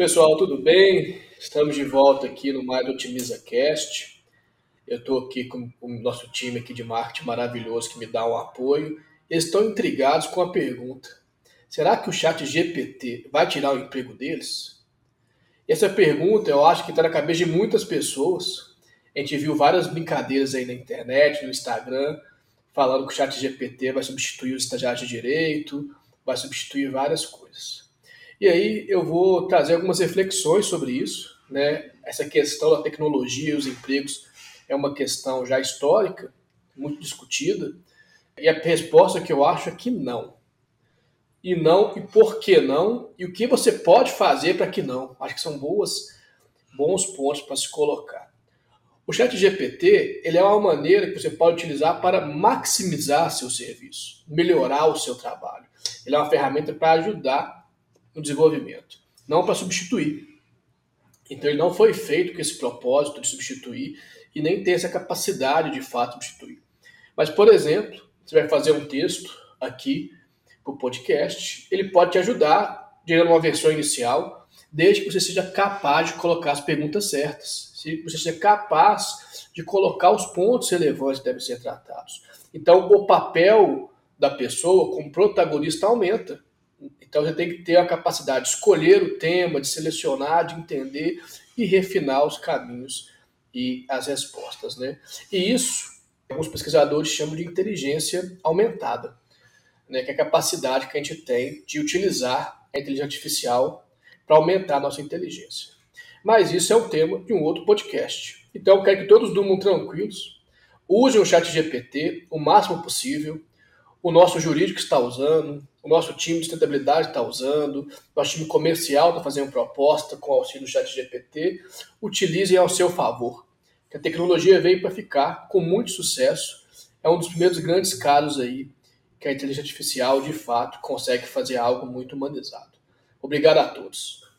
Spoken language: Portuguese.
Pessoal, tudo bem? Estamos de volta aqui no Mais Otimiza Cast. Eu estou aqui com o nosso time aqui de marketing maravilhoso que me dá um apoio. Eles estão intrigados com a pergunta: será que o chat GPT vai tirar o emprego deles? Essa pergunta eu acho que está na cabeça de muitas pessoas. A gente viu várias brincadeiras aí na internet, no Instagram, falando que o chat GPT vai substituir os estagiários de direito, vai substituir várias coisas. E aí eu vou trazer algumas reflexões sobre isso, né? Essa questão da tecnologia e os empregos é uma questão já histórica, muito discutida, e a resposta que eu acho é que não. E não, e por que não, e o que você pode fazer para que não. Acho que são boas, bons pontos para se colocar. O chat GPT ele é uma maneira que você pode utilizar para maximizar seu serviço, melhorar o seu trabalho. Ele é uma ferramenta para ajudar no desenvolvimento, não para substituir. Então ele não foi feito com esse propósito de substituir e nem tem essa capacidade de fato de substituir. Mas, por exemplo, você vai fazer um texto aqui para o podcast, ele pode te ajudar gerando uma versão inicial, desde que você seja capaz de colocar as perguntas certas, se você seja capaz de colocar os pontos relevantes que devem ser tratados. Então, o papel da pessoa como protagonista aumenta. Então você tem que ter a capacidade de escolher o tema, de selecionar, de entender e refinar os caminhos e as respostas, né? E isso alguns pesquisadores chamam de inteligência aumentada, né? Que é a capacidade que a gente tem de utilizar a inteligência artificial para aumentar a nossa inteligência. Mas isso é um tema de um outro podcast. Então eu quero que todos durmam tranquilos, usem o chat GPT o máximo possível, o nosso jurídico está usando, o nosso time de sustentabilidade está usando, o nosso time comercial está fazendo proposta com o auxílio do chat GPT, utilizem ao seu favor. Que a tecnologia veio para ficar com muito sucesso. É um dos primeiros grandes casos aí que a inteligência artificial, de fato, consegue fazer algo muito humanizado. Obrigado a todos.